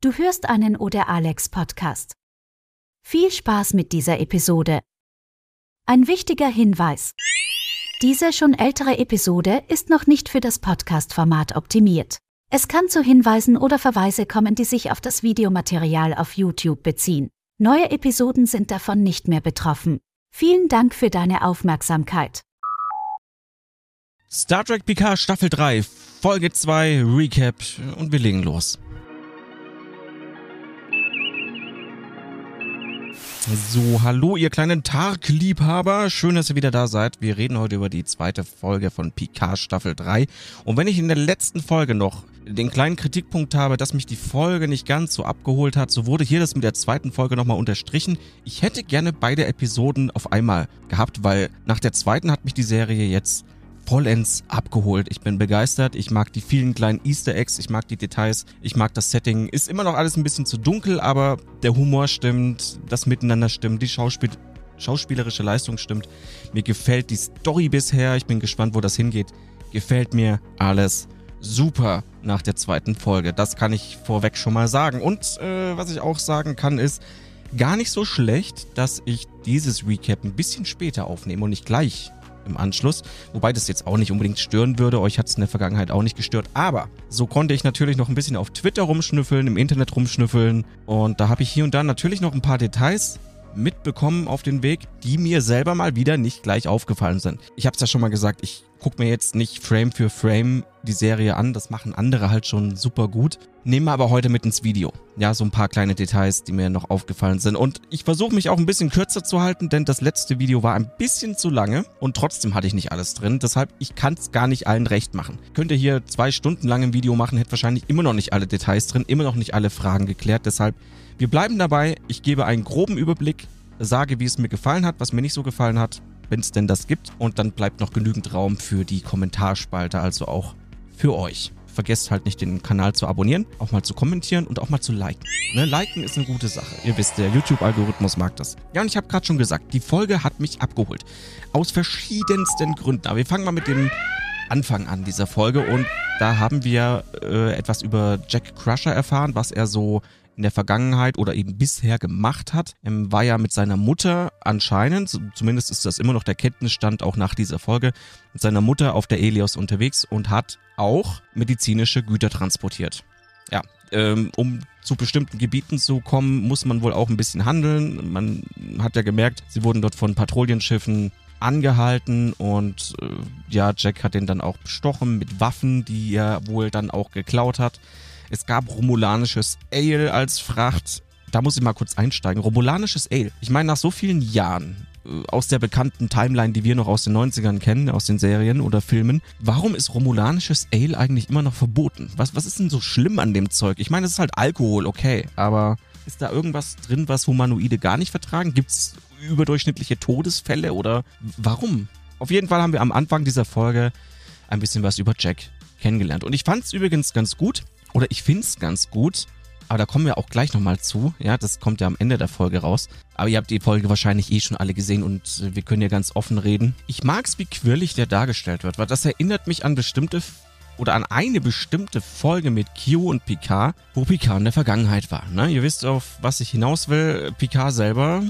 Du hörst einen Oder Alex Podcast. Viel Spaß mit dieser Episode. Ein wichtiger Hinweis. Diese schon ältere Episode ist noch nicht für das Podcast-Format optimiert. Es kann zu Hinweisen oder Verweise kommen, die sich auf das Videomaterial auf YouTube beziehen. Neue Episoden sind davon nicht mehr betroffen. Vielen Dank für deine Aufmerksamkeit. Star Trek Picard Staffel 3, Folge 2, Recap und wir legen los. So, hallo ihr kleinen Tark-Liebhaber. Schön, dass ihr wieder da seid. Wir reden heute über die zweite Folge von Picard Staffel 3. Und wenn ich in der letzten Folge noch den kleinen Kritikpunkt habe, dass mich die Folge nicht ganz so abgeholt hat, so wurde hier das mit der zweiten Folge nochmal unterstrichen. Ich hätte gerne beide Episoden auf einmal gehabt, weil nach der zweiten hat mich die Serie jetzt vollends abgeholt. Ich bin begeistert. Ich mag die vielen kleinen Easter Eggs. Ich mag die Details. Ich mag das Setting. Ist immer noch alles ein bisschen zu dunkel, aber der Humor stimmt. Das Miteinander stimmt. Die Schauspiel schauspielerische Leistung stimmt. Mir gefällt die Story bisher. Ich bin gespannt, wo das hingeht. Gefällt mir alles super nach der zweiten Folge. Das kann ich vorweg schon mal sagen. Und äh, was ich auch sagen kann, ist, gar nicht so schlecht, dass ich dieses Recap ein bisschen später aufnehme und nicht gleich im Anschluss. Wobei das jetzt auch nicht unbedingt stören würde. Euch hat es in der Vergangenheit auch nicht gestört. Aber so konnte ich natürlich noch ein bisschen auf Twitter rumschnüffeln, im Internet rumschnüffeln. Und da habe ich hier und da natürlich noch ein paar Details mitbekommen auf den Weg, die mir selber mal wieder nicht gleich aufgefallen sind. Ich habe es ja schon mal gesagt, ich gucke mir jetzt nicht Frame für Frame die Serie an, das machen andere halt schon super gut. Nehme aber heute mit ins Video. Ja, so ein paar kleine Details, die mir noch aufgefallen sind. Und ich versuche mich auch ein bisschen kürzer zu halten, denn das letzte Video war ein bisschen zu lange und trotzdem hatte ich nicht alles drin. Deshalb, ich kann es gar nicht allen recht machen. Könnte hier zwei Stunden lang ein Video machen, hätte wahrscheinlich immer noch nicht alle Details drin, immer noch nicht alle Fragen geklärt. Deshalb, wir bleiben dabei. Ich gebe einen groben Überblick, sage, wie es mir gefallen hat, was mir nicht so gefallen hat, wenn es denn das gibt. Und dann bleibt noch genügend Raum für die Kommentarspalte, also auch für euch. Vergesst halt nicht, den Kanal zu abonnieren, auch mal zu kommentieren und auch mal zu liken. Ne? Liken ist eine gute Sache. Ihr wisst, der YouTube-Algorithmus mag das. Ja, und ich habe gerade schon gesagt, die Folge hat mich abgeholt. Aus verschiedensten Gründen. Aber wir fangen mal mit dem Anfang an dieser Folge und da haben wir äh, etwas über Jack Crusher erfahren, was er so in der Vergangenheit oder eben bisher gemacht hat. Er war ja mit seiner Mutter anscheinend, zumindest ist das immer noch der Kenntnisstand auch nach dieser Folge, mit seiner Mutter auf der Elios unterwegs und hat auch medizinische Güter transportiert. Ja, ähm, um zu bestimmten Gebieten zu kommen, muss man wohl auch ein bisschen handeln. Man hat ja gemerkt, sie wurden dort von Patrouillenschiffen angehalten und äh, ja, Jack hat den dann auch bestochen mit Waffen, die er wohl dann auch geklaut hat. Es gab romulanisches Ale als Fracht. Da muss ich mal kurz einsteigen. Romulanisches Ale. Ich meine, nach so vielen Jahren äh, aus der bekannten Timeline, die wir noch aus den 90ern kennen, aus den Serien oder Filmen, warum ist romulanisches Ale eigentlich immer noch verboten? Was, was ist denn so schlimm an dem Zeug? Ich meine, es ist halt Alkohol, okay, aber ist da irgendwas drin, was Humanoide gar nicht vertragen? Gibt es überdurchschnittliche Todesfälle oder warum? Auf jeden Fall haben wir am Anfang dieser Folge ein bisschen was über Jack kennengelernt. Und ich fand es übrigens ganz gut, oder ich finde es ganz gut, aber da kommen wir auch gleich nochmal zu. Ja, das kommt ja am Ende der Folge raus. Aber ihr habt die Folge wahrscheinlich eh schon alle gesehen und wir können ja ganz offen reden. Ich mag es, wie quirlig der dargestellt wird, weil das erinnert mich an bestimmte oder an eine bestimmte Folge mit Q und Picard, wo Picard in der Vergangenheit war. Ne? Ihr wisst, auf was ich hinaus will. Picard selber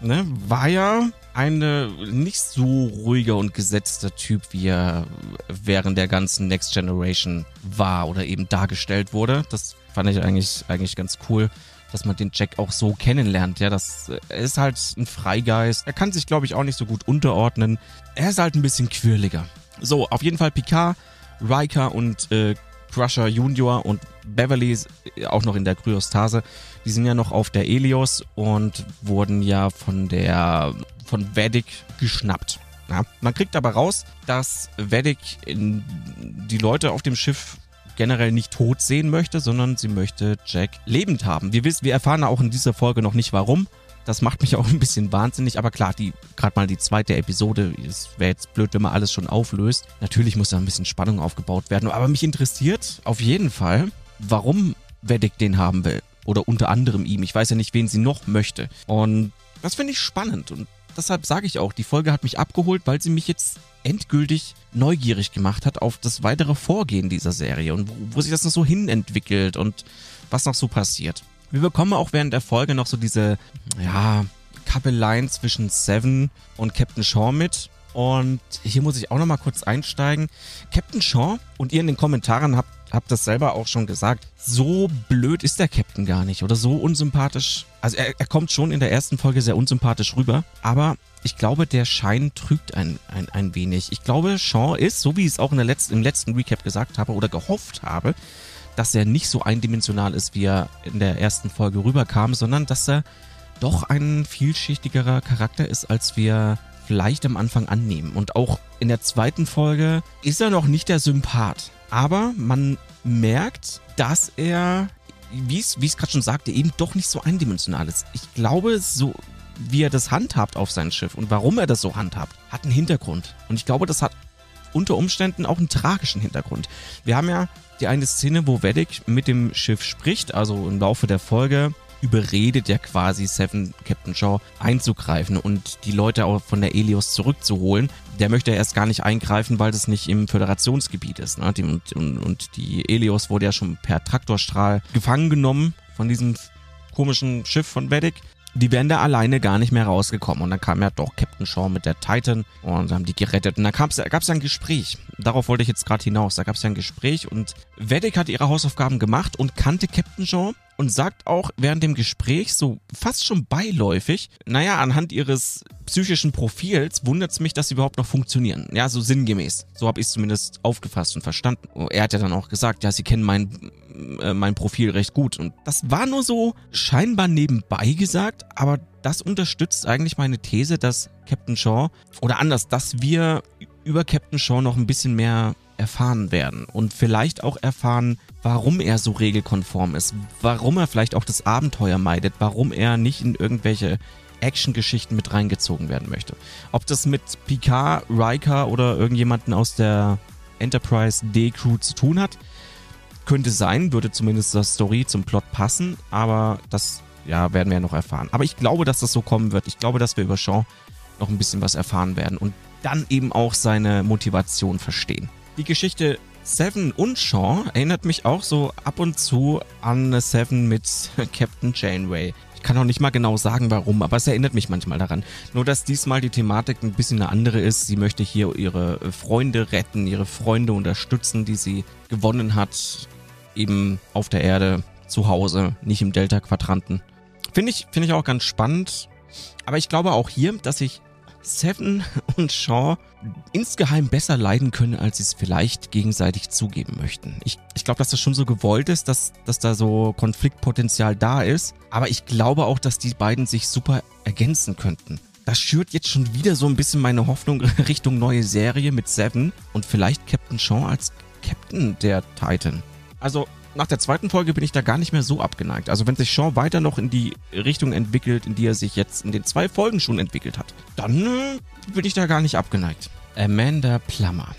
ne, war ja eine nicht so ruhiger und gesetzter Typ, wie er während der ganzen Next Generation war oder eben dargestellt wurde. Das fand ich eigentlich, eigentlich ganz cool, dass man den Jack auch so kennenlernt. Ja, das er ist halt ein Freigeist. Er kann sich, glaube ich, auch nicht so gut unterordnen. Er ist halt ein bisschen quirliger. So, auf jeden Fall Picard, Riker und äh, Crusher Junior und Beverly auch noch in der Kryostase. Die sind ja noch auf der Elios und wurden ja von der von Vedic geschnappt. Ja, man kriegt aber raus, dass Vedic die Leute auf dem Schiff generell nicht tot sehen möchte, sondern sie möchte Jack lebend haben. Wir wissen, wir erfahren auch in dieser Folge noch nicht warum. Das macht mich auch ein bisschen wahnsinnig, aber klar, die gerade mal die zweite Episode, es wäre jetzt blöd, wenn man alles schon auflöst. Natürlich muss da ein bisschen Spannung aufgebaut werden, aber mich interessiert auf jeden Fall, warum Vedic den haben will oder unter anderem ihm. Ich weiß ja nicht, wen sie noch möchte. Und das finde ich spannend und deshalb sage ich auch, die Folge hat mich abgeholt, weil sie mich jetzt endgültig neugierig gemacht hat auf das weitere Vorgehen dieser Serie und wo, wo sich das noch so hin entwickelt und was noch so passiert. Wir bekommen auch während der Folge noch so diese, ja, Kappeleien zwischen Seven und Captain Shaw mit. Und hier muss ich auch nochmal kurz einsteigen. Captain Shaw und ihr in den Kommentaren habt, habt das selber auch schon gesagt. So blöd ist der Captain gar nicht oder so unsympathisch. Also er, er kommt schon in der ersten Folge sehr unsympathisch rüber, aber ich glaube, der Schein trügt ein, ein, ein wenig. Ich glaube, Shaw ist, so wie ich es auch in der letzten, im letzten Recap gesagt habe oder gehofft habe, dass er nicht so eindimensional ist, wie er in der ersten Folge rüberkam, sondern dass er doch ein vielschichtigerer Charakter ist, als wir vielleicht am Anfang annehmen. Und auch in der zweiten Folge ist er noch nicht der Sympath. Aber man merkt, dass er, wie es gerade schon sagte, eben doch nicht so eindimensional ist. Ich glaube, so wie er das handhabt auf sein Schiff und warum er das so handhabt, hat einen Hintergrund. Und ich glaube, das hat unter Umständen auch einen tragischen Hintergrund. Wir haben ja die eine Szene, wo Vedic mit dem Schiff spricht, also im Laufe der Folge überredet ja quasi Seven Captain Shaw einzugreifen und die Leute auch von der Elios zurückzuholen. Der möchte erst gar nicht eingreifen, weil das nicht im Föderationsgebiet ist. Ne? Und, und, und die Elios wurde ja schon per Traktorstrahl gefangen genommen von diesem komischen Schiff von Vedic die wären da alleine gar nicht mehr rausgekommen. Und dann kam ja doch Captain Shaw mit der Titan und haben die gerettet. Und da gab es ja ein Gespräch. Darauf wollte ich jetzt gerade hinaus. Da gab es ja ein Gespräch und Vedic hat ihre Hausaufgaben gemacht und kannte Captain Shaw und sagt auch während dem Gespräch so fast schon beiläufig, naja, anhand ihres psychischen Profils wundert es mich, dass sie überhaupt noch funktionieren. Ja, so sinngemäß. So habe ich es zumindest aufgefasst und verstanden. Er hat ja dann auch gesagt, ja, sie kennen mein, äh, mein Profil recht gut. Und das war nur so scheinbar nebenbei gesagt, aber das unterstützt eigentlich meine These, dass Captain Shaw, oder anders, dass wir über Captain Shaw noch ein bisschen mehr erfahren werden und vielleicht auch erfahren, warum er so regelkonform ist, warum er vielleicht auch das Abenteuer meidet, warum er nicht in irgendwelche Action-Geschichten mit reingezogen werden möchte. Ob das mit Picard, Riker oder irgendjemanden aus der Enterprise D-Crew zu tun hat, könnte sein, würde zumindest das Story zum Plot passen, aber das ja, werden wir ja noch erfahren. Aber ich glaube, dass das so kommen wird. Ich glaube, dass wir über Sean noch ein bisschen was erfahren werden und dann eben auch seine Motivation verstehen. Die Geschichte Seven und Sean erinnert mich auch so ab und zu an Seven mit Captain Janeway. Ich kann auch nicht mal genau sagen, warum, aber es erinnert mich manchmal daran. Nur, dass diesmal die Thematik ein bisschen eine andere ist. Sie möchte hier ihre Freunde retten, ihre Freunde unterstützen, die sie gewonnen hat, eben auf der Erde, zu Hause, nicht im Delta-Quadranten. Finde ich, finde ich auch ganz spannend. Aber ich glaube auch hier, dass ich Seven und Shaw insgeheim besser leiden können, als sie es vielleicht gegenseitig zugeben möchten. Ich, ich glaube, dass das schon so gewollt ist, dass, dass da so Konfliktpotenzial da ist. Aber ich glaube auch, dass die beiden sich super ergänzen könnten. Das schürt jetzt schon wieder so ein bisschen meine Hoffnung Richtung neue Serie mit Seven und vielleicht Captain Shaw als Captain der Titan. Also nach der zweiten Folge bin ich da gar nicht mehr so abgeneigt. Also wenn sich Sean weiter noch in die Richtung entwickelt, in die er sich jetzt in den zwei Folgen schon entwickelt hat, dann äh, bin ich da gar nicht abgeneigt. Amanda Plummer.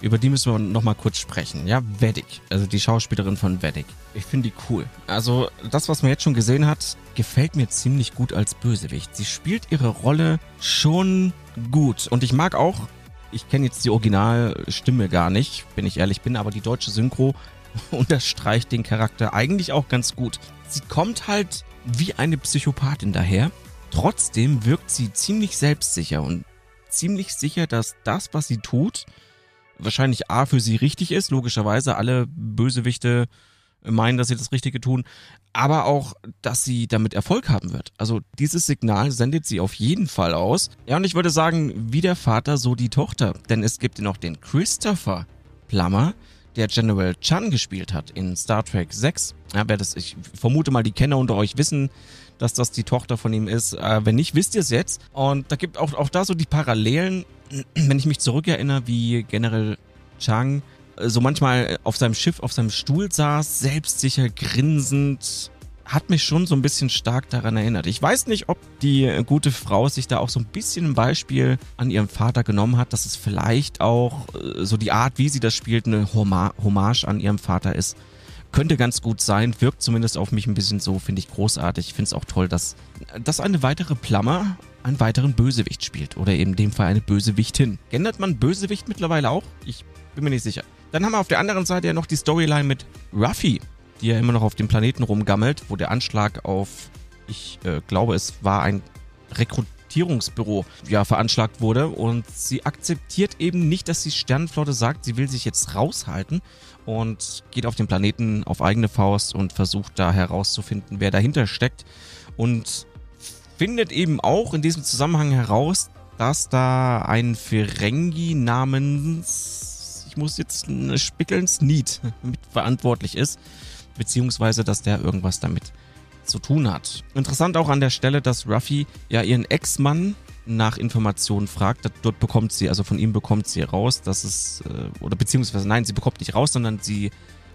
Über die müssen wir nochmal kurz sprechen. Ja, Vedic, also die Schauspielerin von Vedic. Ich finde die cool. Also das, was man jetzt schon gesehen hat, gefällt mir ziemlich gut als Bösewicht. Sie spielt ihre Rolle schon gut. Und ich mag auch, ich kenne jetzt die Originalstimme gar nicht, wenn ich ehrlich bin, aber die deutsche Synchro unterstreicht den Charakter eigentlich auch ganz gut. Sie kommt halt wie eine Psychopathin daher. Trotzdem wirkt sie ziemlich selbstsicher und ziemlich sicher, dass das, was sie tut, wahrscheinlich A für sie richtig ist. Logischerweise alle Bösewichte meinen, dass sie das Richtige tun, aber auch, dass sie damit Erfolg haben wird. Also dieses Signal sendet sie auf jeden Fall aus. Ja, und ich würde sagen, wie der Vater, so die Tochter. Denn es gibt noch den Christopher Plummer, der General Chan gespielt hat in Star Trek 6. Ja, wer das, ich vermute mal, die Kenner unter euch wissen, dass das die Tochter von ihm ist. Äh, wenn nicht, wisst ihr es jetzt. Und da gibt auch, auch da so die Parallelen, wenn ich mich zurückerinnere, wie General Chang äh, so manchmal auf seinem Schiff, auf seinem Stuhl saß, selbstsicher, grinsend, hat mich schon so ein bisschen stark daran erinnert. Ich weiß nicht, ob die gute Frau sich da auch so ein bisschen ein Beispiel an ihrem Vater genommen hat, dass es vielleicht auch äh, so die Art, wie sie das spielt, eine Hommage an ihrem Vater ist. Könnte ganz gut sein, wirkt zumindest auf mich ein bisschen so, finde ich großartig. Ich finde es auch toll, dass, dass eine weitere Plammer einen weiteren Bösewicht spielt. Oder eben in dem Fall eine Bösewichtin. Gendert man Bösewicht mittlerweile auch? Ich bin mir nicht sicher. Dann haben wir auf der anderen Seite ja noch die Storyline mit Ruffy die ja immer noch auf dem Planeten rumgammelt, wo der Anschlag auf, ich äh, glaube, es war ein Rekrutierungsbüro ja veranschlagt wurde. Und sie akzeptiert eben nicht, dass die Sternenflotte sagt, sie will sich jetzt raushalten und geht auf den Planeten auf eigene Faust und versucht da herauszufinden, wer dahinter steckt. Und findet eben auch in diesem Zusammenhang heraus, dass da ein Ferengi namens, ich muss jetzt spickeln, Sneed mit verantwortlich ist, beziehungsweise dass der irgendwas damit zu tun hat. Interessant auch an der Stelle, dass Ruffy ja ihren Ex-Mann nach Informationen fragt. Dort bekommt sie, also von ihm bekommt sie raus, dass es, äh, oder beziehungsweise nein, sie bekommt nicht raus, sondern sie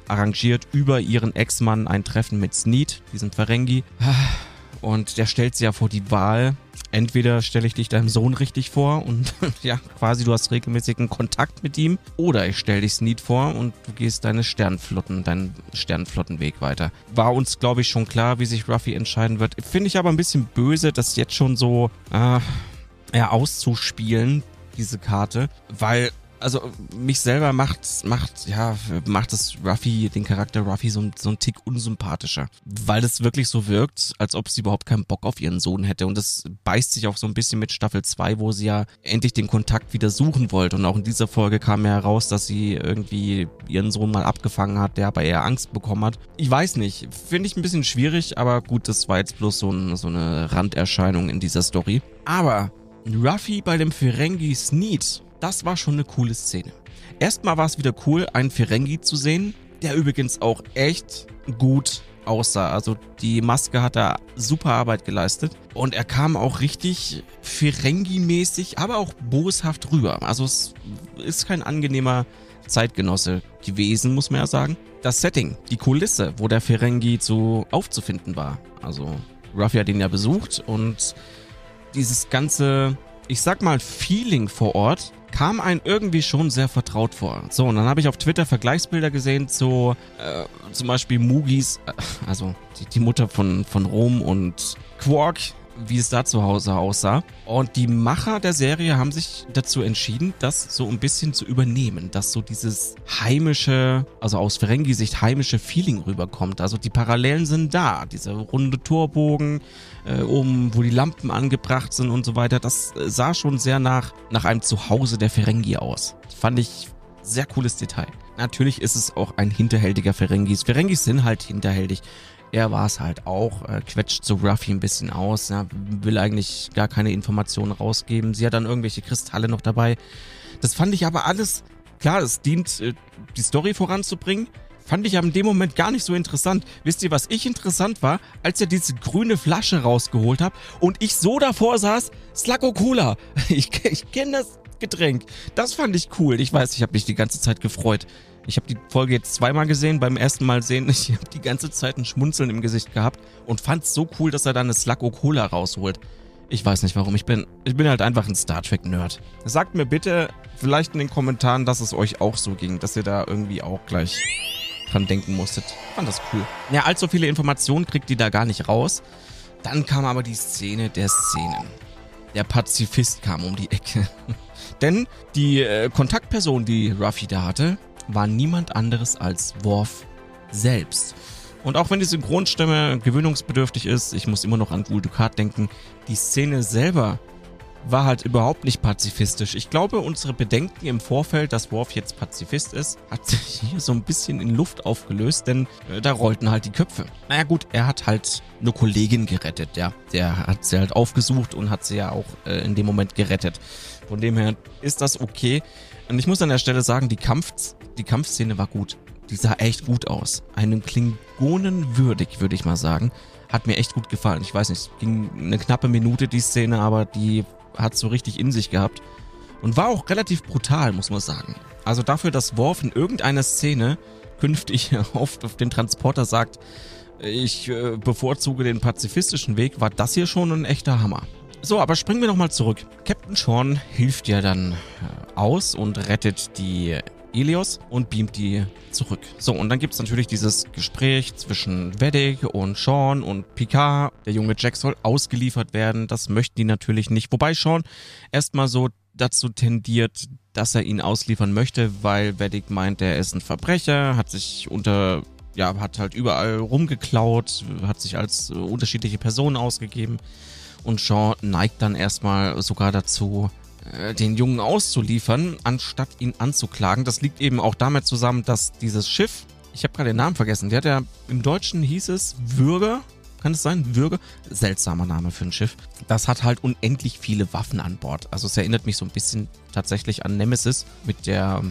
arrangiert über ihren Ex-Mann ein Treffen mit Sneed, diesem Ferengi. Und der stellt sie ja vor die Wahl. Entweder stelle ich dich deinem Sohn richtig vor und ja, quasi du hast regelmäßigen Kontakt mit ihm, oder ich stelle dich Sneed vor und du gehst deine Sternflotten, deinen Sternflottenweg weiter. War uns, glaube ich, schon klar, wie sich Ruffy entscheiden wird. Finde ich aber ein bisschen böse, das jetzt schon so äh, ja, auszuspielen, diese Karte, weil also mich selber macht, macht, ja, macht es Ruffy, den Charakter Ruffy so, so ein Tick unsympathischer. Weil es wirklich so wirkt, als ob sie überhaupt keinen Bock auf ihren Sohn hätte. Und das beißt sich auch so ein bisschen mit Staffel 2, wo sie ja endlich den Kontakt wieder suchen wollte. Und auch in dieser Folge kam ja heraus, dass sie irgendwie ihren Sohn mal abgefangen hat, der aber eher Angst bekommen hat. Ich weiß nicht, finde ich ein bisschen schwierig, aber gut, das war jetzt bloß so, ein, so eine Randerscheinung in dieser Story. Aber Ruffy bei dem Ferengi Sneed das war schon eine coole Szene. Erstmal war es wieder cool, einen Ferengi zu sehen, der übrigens auch echt gut aussah. Also die Maske hat da super Arbeit geleistet und er kam auch richtig Ferengi-mäßig, aber auch boshaft rüber. Also es ist kein angenehmer Zeitgenosse gewesen, muss man ja sagen. Das Setting, die Kulisse, wo der Ferengi zu aufzufinden war. Also Ruffy hat ihn ja besucht und dieses ganze, ich sag mal, Feeling vor Ort kam einem irgendwie schon sehr vertraut vor. So, und dann habe ich auf Twitter Vergleichsbilder gesehen zu äh, zum Beispiel Mugis, äh, also die, die Mutter von, von Rom und Quark, wie es da zu Hause aussah. Und die Macher der Serie haben sich dazu entschieden, das so ein bisschen zu übernehmen, dass so dieses heimische, also aus Ferengi-Sicht heimische Feeling rüberkommt. Also die Parallelen sind da. Diese runde Torbogen, äh, oben, wo die Lampen angebracht sind und so weiter. Das äh, sah schon sehr nach, nach einem Zuhause der Ferengi aus. Fand ich sehr cooles Detail. Natürlich ist es auch ein hinterhältiger Ferengis. Ferengis sind halt hinterhältig. Er war es halt auch, äh, quetscht so Ruffy ein bisschen aus, ja, will eigentlich gar keine Informationen rausgeben. Sie hat dann irgendwelche Kristalle noch dabei. Das fand ich aber alles, klar, es dient, äh, die Story voranzubringen. Fand ich aber in dem Moment gar nicht so interessant. Wisst ihr, was ich interessant war? Als er diese grüne Flasche rausgeholt hat und ich so davor saß, Slacko Cola. Ich, ich kenne das Getränk. Das fand ich cool. Ich weiß, ich habe mich die ganze Zeit gefreut. Ich habe die Folge jetzt zweimal gesehen. Beim ersten Mal sehen, ich habe die ganze Zeit ein Schmunzeln im Gesicht gehabt und fand es so cool, dass er dann eine Slacko Cola rausholt. Ich weiß nicht warum. Ich bin, ich bin halt einfach ein Star Trek-Nerd. Sagt mir bitte vielleicht in den Kommentaren, dass es euch auch so ging, dass ihr da irgendwie auch gleich dran denken musstet. Fand das cool. Ja, allzu viele Informationen kriegt die da gar nicht raus. Dann kam aber die Szene der Szenen. Der Pazifist kam um die Ecke. Denn die äh, Kontaktperson, die Ruffy da hatte, war niemand anderes als Worf selbst. Und auch wenn die Synchronstimme gewöhnungsbedürftig ist, ich muss immer noch an Gul Dukat denken, die Szene selber war halt überhaupt nicht pazifistisch. Ich glaube, unsere Bedenken im Vorfeld, dass Worf jetzt Pazifist ist, hat sich hier so ein bisschen in Luft aufgelöst, denn äh, da rollten halt die Köpfe. Naja gut, er hat halt eine Kollegin gerettet, ja. Der hat sie halt aufgesucht und hat sie ja auch äh, in dem Moment gerettet. Von dem her ist das okay. Und ich muss an der Stelle sagen, die, Kampf, die Kampfszene war gut. Die sah echt gut aus. Einem Klingonen würdig, würde ich mal sagen. Hat mir echt gut gefallen. Ich weiß nicht, es ging eine knappe Minute die Szene, aber die hat so richtig in sich gehabt. Und war auch relativ brutal, muss man sagen. Also dafür, dass Worf in irgendeiner Szene künftig oft auf den Transporter sagt, ich äh, bevorzuge den pazifistischen Weg, war das hier schon ein echter Hammer. So, aber springen wir nochmal zurück. Captain Sean hilft ja dann äh, aus und rettet die Elios und beamt die zurück. So, und dann gibt es natürlich dieses Gespräch zwischen Vedek und Sean und Picard. Der junge Jack soll ausgeliefert werden. Das möchten die natürlich nicht. Wobei Sean erstmal so dazu tendiert, dass er ihn ausliefern möchte, weil Vedek meint, er ist ein Verbrecher, hat sich unter ja, hat halt überall rumgeklaut, hat sich als äh, unterschiedliche Personen ausgegeben. Und Jean neigt dann erstmal sogar dazu, äh, den Jungen auszuliefern, anstatt ihn anzuklagen. Das liegt eben auch damit zusammen, dass dieses Schiff, ich habe gerade den Namen vergessen, der hat ja, im Deutschen hieß es Würger, kann es sein? Würger? Seltsamer Name für ein Schiff. Das hat halt unendlich viele Waffen an Bord. Also es erinnert mich so ein bisschen tatsächlich an Nemesis mit der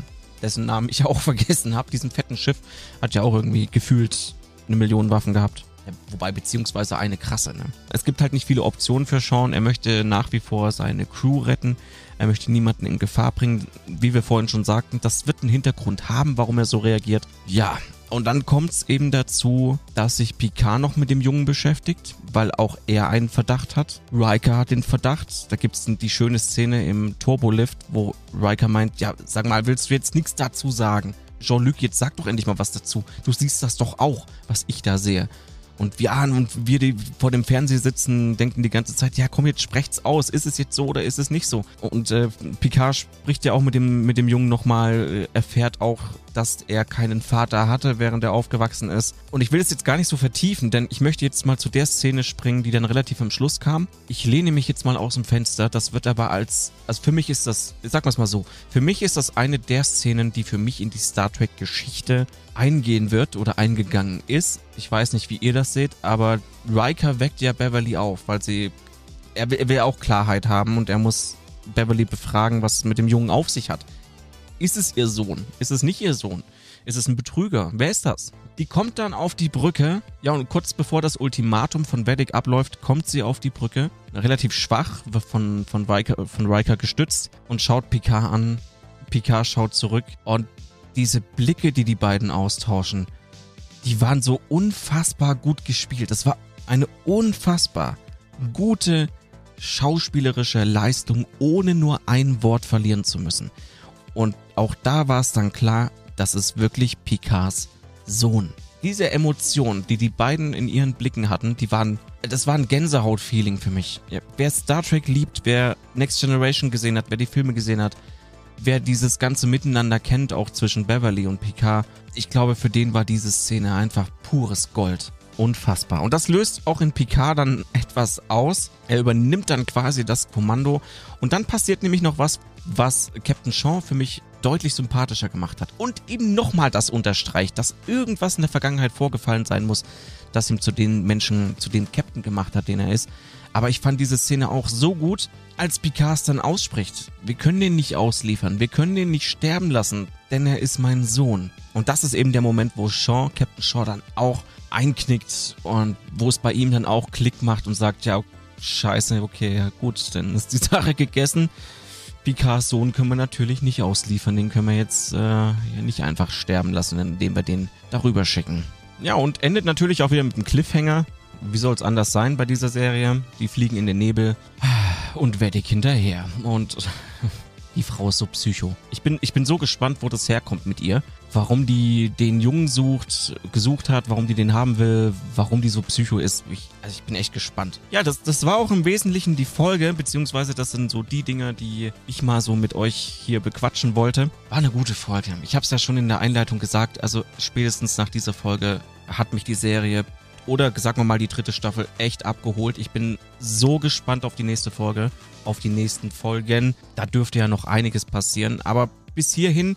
dessen Namen ich auch vergessen habe, diesem fetten Schiff, hat ja auch irgendwie gefühlt eine Million Waffen gehabt. Ja, wobei, beziehungsweise eine krasse, ne? Es gibt halt nicht viele Optionen für Sean. Er möchte nach wie vor seine Crew retten. Er möchte niemanden in Gefahr bringen. Wie wir vorhin schon sagten, das wird einen Hintergrund haben, warum er so reagiert. Ja, und dann kommt es eben dazu, dass sich Picard noch mit dem Jungen beschäftigt, weil auch er einen Verdacht hat. Riker hat den Verdacht. Da gibt es die schöne Szene im Turbolift, wo Riker meint, ja, sag mal, willst du jetzt nichts dazu sagen? Jean-Luc, jetzt sag doch endlich mal was dazu. Du siehst das doch auch, was ich da sehe. Und wir, und wir, die vor dem Fernseher sitzen, denken die ganze Zeit, ja komm, jetzt sprecht's aus. Ist es jetzt so oder ist es nicht so? Und äh, Picard spricht ja auch mit dem, mit dem Jungen nochmal, äh, erfährt auch, dass er keinen Vater hatte, während er aufgewachsen ist. Und ich will es jetzt gar nicht so vertiefen, denn ich möchte jetzt mal zu der Szene springen, die dann relativ am Schluss kam. Ich lehne mich jetzt mal aus dem Fenster. Das wird aber als, also für mich ist das, sag mal mal so, für mich ist das eine der Szenen, die für mich in die Star Trek Geschichte eingehen wird oder eingegangen ist. Ich weiß nicht, wie ihr das seht, aber Riker weckt ja Beverly auf, weil sie, er, er will auch Klarheit haben und er muss Beverly befragen, was es mit dem Jungen auf sich hat. Ist es ihr Sohn? Ist es nicht ihr Sohn? Ist es ein Betrüger? Wer ist das? Die kommt dann auf die Brücke. Ja, und kurz bevor das Ultimatum von Vedic abläuft, kommt sie auf die Brücke. Relativ schwach, von, von, Riker, von Riker gestützt und schaut Picard an. Picard schaut zurück und diese Blicke, die die beiden austauschen, die waren so unfassbar gut gespielt. Das war eine unfassbar gute schauspielerische Leistung, ohne nur ein Wort verlieren zu müssen. Und auch da war es dann klar, das ist wirklich Picards Sohn. Diese Emotionen, die die beiden in ihren Blicken hatten, die waren, das war ein Gänsehaut-Feeling für mich. Ja, wer Star Trek liebt, wer Next Generation gesehen hat, wer die Filme gesehen hat, wer dieses ganze Miteinander kennt, auch zwischen Beverly und Picard, ich glaube, für den war diese Szene einfach pures Gold. Unfassbar. Und das löst auch in Picard dann etwas aus. Er übernimmt dann quasi das Kommando. Und dann passiert nämlich noch was, was Captain Shaw für mich deutlich sympathischer gemacht hat. Und eben nochmal das unterstreicht, dass irgendwas in der Vergangenheit vorgefallen sein muss, das ihm zu den Menschen, zu dem Captain gemacht hat, den er ist. Aber ich fand diese Szene auch so gut, als Picard dann ausspricht. Wir können den nicht ausliefern, wir können den nicht sterben lassen, denn er ist mein Sohn. Und das ist eben der Moment, wo Shaw, Captain Shaw dann auch einknickt und wo es bei ihm dann auch Klick macht und sagt, ja, scheiße, okay, ja gut, dann ist die Sache gegessen. Picards Sohn können wir natürlich nicht ausliefern, den können wir jetzt äh, nicht einfach sterben lassen, indem wir den darüber schicken. Ja, und endet natürlich auch wieder mit einem Cliffhanger wie soll es anders sein bei dieser Serie? Die fliegen in den Nebel und Weddick hinterher. Und die Frau ist so psycho. Ich bin, ich bin so gespannt, wo das herkommt mit ihr. Warum die den Jungen sucht, gesucht hat, warum die den haben will, warum die so psycho ist. Ich, also ich bin echt gespannt. Ja, das, das war auch im Wesentlichen die Folge, beziehungsweise das sind so die Dinge, die ich mal so mit euch hier bequatschen wollte. War eine gute Folge. Ich habe es ja schon in der Einleitung gesagt, also spätestens nach dieser Folge hat mich die Serie oder sagen wir mal die dritte Staffel echt abgeholt. Ich bin so gespannt auf die nächste Folge, auf die nächsten Folgen. Da dürfte ja noch einiges passieren, aber bis hierhin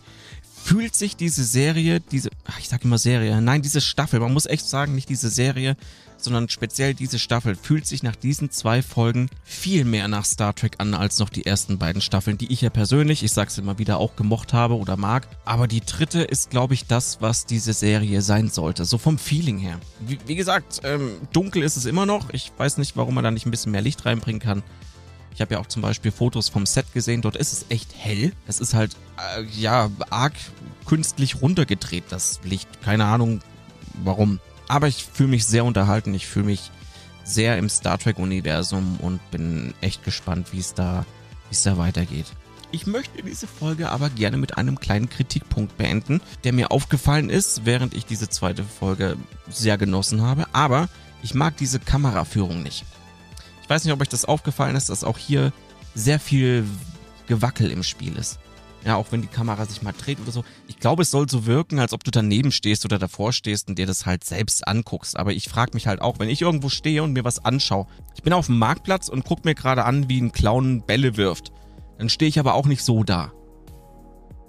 fühlt sich diese Serie, diese, ich sag immer Serie, nein, diese Staffel, man muss echt sagen, nicht diese Serie, sondern speziell diese Staffel fühlt sich nach diesen zwei Folgen viel mehr nach Star Trek an als noch die ersten beiden Staffeln, die ich ja persönlich, ich sag's immer wieder, auch gemocht habe oder mag. Aber die dritte ist, glaube ich, das, was diese Serie sein sollte, so vom Feeling her. Wie, wie gesagt, ähm, dunkel ist es immer noch. Ich weiß nicht, warum man da nicht ein bisschen mehr Licht reinbringen kann. Ich habe ja auch zum Beispiel Fotos vom Set gesehen. Dort ist es echt hell. Es ist halt, äh, ja, arg künstlich runtergedreht, das Licht. Keine Ahnung, warum. Aber ich fühle mich sehr unterhalten. Ich fühle mich sehr im Star Trek-Universum und bin echt gespannt, wie es da, es da weitergeht. Ich möchte diese Folge aber gerne mit einem kleinen Kritikpunkt beenden, der mir aufgefallen ist, während ich diese zweite Folge sehr genossen habe. Aber ich mag diese Kameraführung nicht. Ich weiß nicht, ob euch das aufgefallen ist, dass auch hier sehr viel Gewackel im Spiel ist. Ja, auch wenn die Kamera sich mal dreht oder so. Ich glaube, es soll so wirken, als ob du daneben stehst oder davor stehst und dir das halt selbst anguckst. Aber ich frage mich halt auch, wenn ich irgendwo stehe und mir was anschaue. Ich bin auf dem Marktplatz und guck mir gerade an, wie ein Clown Bälle wirft. Dann stehe ich aber auch nicht so da.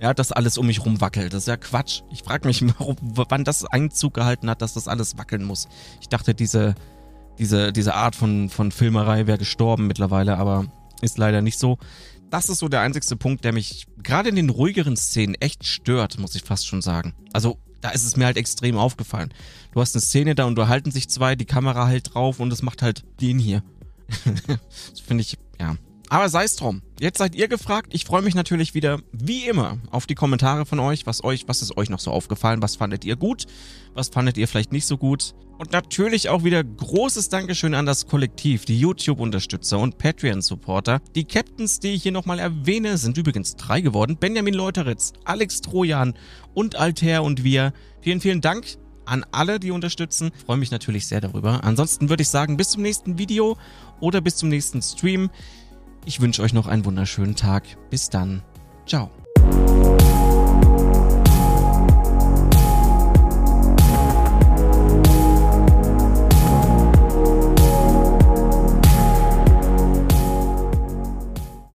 Ja, dass alles um mich rum wackelt. Das ist ja Quatsch. Ich frage mich, warum, wann das Einzug gehalten hat, dass das alles wackeln muss. Ich dachte, diese, diese, diese Art von, von Filmerei wäre gestorben mittlerweile, aber ist leider nicht so. Das ist so der einzigste Punkt, der mich gerade in den ruhigeren Szenen echt stört, muss ich fast schon sagen. Also, da ist es mir halt extrem aufgefallen. Du hast eine Szene, da unterhalten sich zwei, die Kamera hält drauf und es macht halt den hier. das finde ich, ja, aber sei es drum. Jetzt seid ihr gefragt. Ich freue mich natürlich wieder, wie immer, auf die Kommentare von euch. Was euch, was ist euch noch so aufgefallen? Was fandet ihr gut? Was fandet ihr vielleicht nicht so gut? Und natürlich auch wieder großes Dankeschön an das Kollektiv, die YouTube-Unterstützer und Patreon-Supporter. Die Captains, die ich hier nochmal erwähne, sind übrigens drei geworden. Benjamin Leuteritz, Alex Trojan und Alter und wir. Vielen, vielen Dank an alle, die unterstützen. freue mich natürlich sehr darüber. Ansonsten würde ich sagen, bis zum nächsten Video oder bis zum nächsten Stream. Ich wünsche euch noch einen wunderschönen Tag. Bis dann. Ciao.